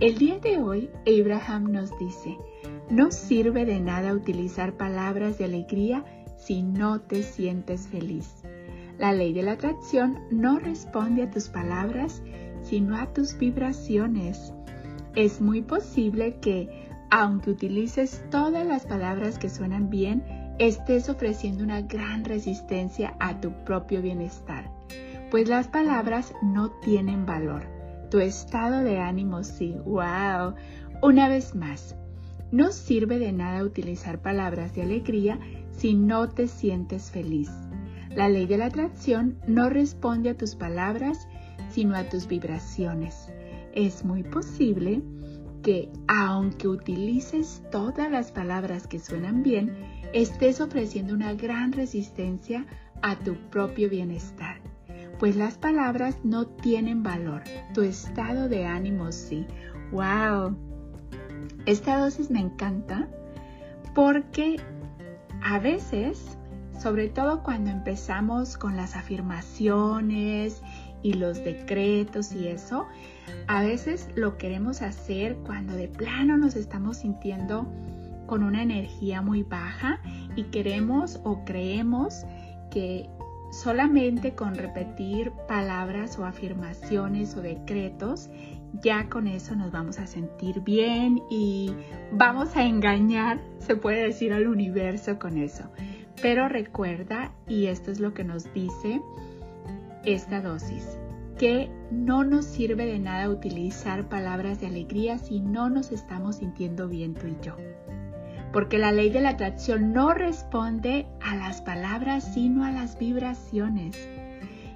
El día de hoy, Abraham nos dice, no sirve de nada utilizar palabras de alegría si no te sientes feliz. La ley de la atracción no responde a tus palabras, sino a tus vibraciones. Es muy posible que, aunque utilices todas las palabras que suenan bien, estés ofreciendo una gran resistencia a tu propio bienestar, pues las palabras no tienen valor tu estado de ánimo sí. ¡Wow! Una vez más, no sirve de nada utilizar palabras de alegría si no te sientes feliz. La ley de la atracción no responde a tus palabras, sino a tus vibraciones. Es muy posible que, aunque utilices todas las palabras que suenan bien, estés ofreciendo una gran resistencia a tu propio bienestar pues las palabras no tienen valor, tu estado de ánimo sí. ¡Wow! Esta dosis me encanta porque a veces, sobre todo cuando empezamos con las afirmaciones y los decretos y eso, a veces lo queremos hacer cuando de plano nos estamos sintiendo con una energía muy baja y queremos o creemos que Solamente con repetir palabras o afirmaciones o decretos, ya con eso nos vamos a sentir bien y vamos a engañar, se puede decir, al universo con eso. Pero recuerda, y esto es lo que nos dice esta dosis, que no nos sirve de nada utilizar palabras de alegría si no nos estamos sintiendo bien tú y yo porque la ley de la atracción no responde a las palabras, sino a las vibraciones.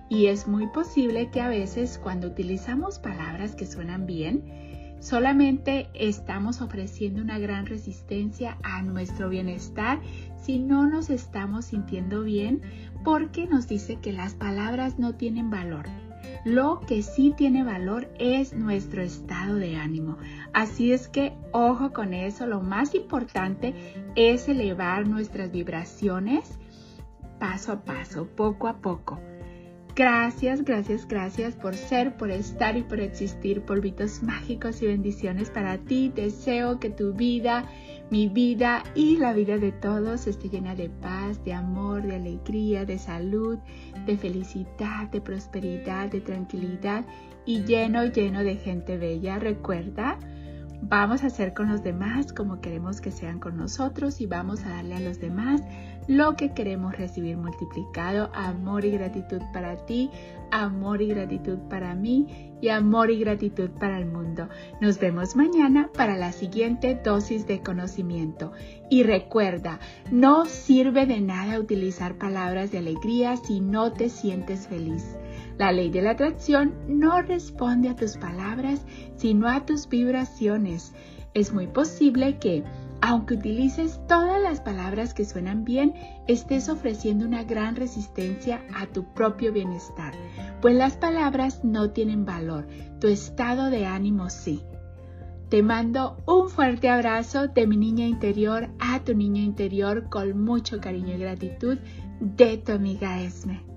Y es muy posible que a veces cuando utilizamos palabras que suenan bien, solamente estamos ofreciendo una gran resistencia a nuestro bienestar si no nos estamos sintiendo bien porque nos dice que las palabras no tienen valor. Lo que sí tiene valor es nuestro estado de ánimo. Así es que ojo con eso, lo más importante es elevar nuestras vibraciones paso a paso, poco a poco. Gracias, gracias, gracias por ser, por estar y por existir. Polvitos mágicos y bendiciones para ti. Deseo que tu vida, mi vida y la vida de todos esté llena de paz, de amor, de alegría, de salud, de felicidad, de prosperidad, de tranquilidad y lleno, lleno de gente bella. Recuerda, vamos a hacer con los demás como queremos que sean con nosotros y vamos a darle a los demás lo que queremos recibir multiplicado. Amor y gratitud para ti, amor y gratitud para mí y amor y gratitud para el mundo. Nos vemos mañana para la siguiente dosis de conocimiento. Y recuerda, no sirve de nada utilizar palabras de alegría si no te sientes feliz. La ley de la atracción no responde a tus palabras, sino a tus vibraciones. Es muy posible que, aunque utilices todas las palabras que suenan bien, estés ofreciendo una gran resistencia a tu propio bienestar, pues las palabras no tienen valor, tu estado de ánimo sí. Te mando un fuerte abrazo de mi niña interior a tu niño interior con mucho cariño y gratitud de tu amiga Esme.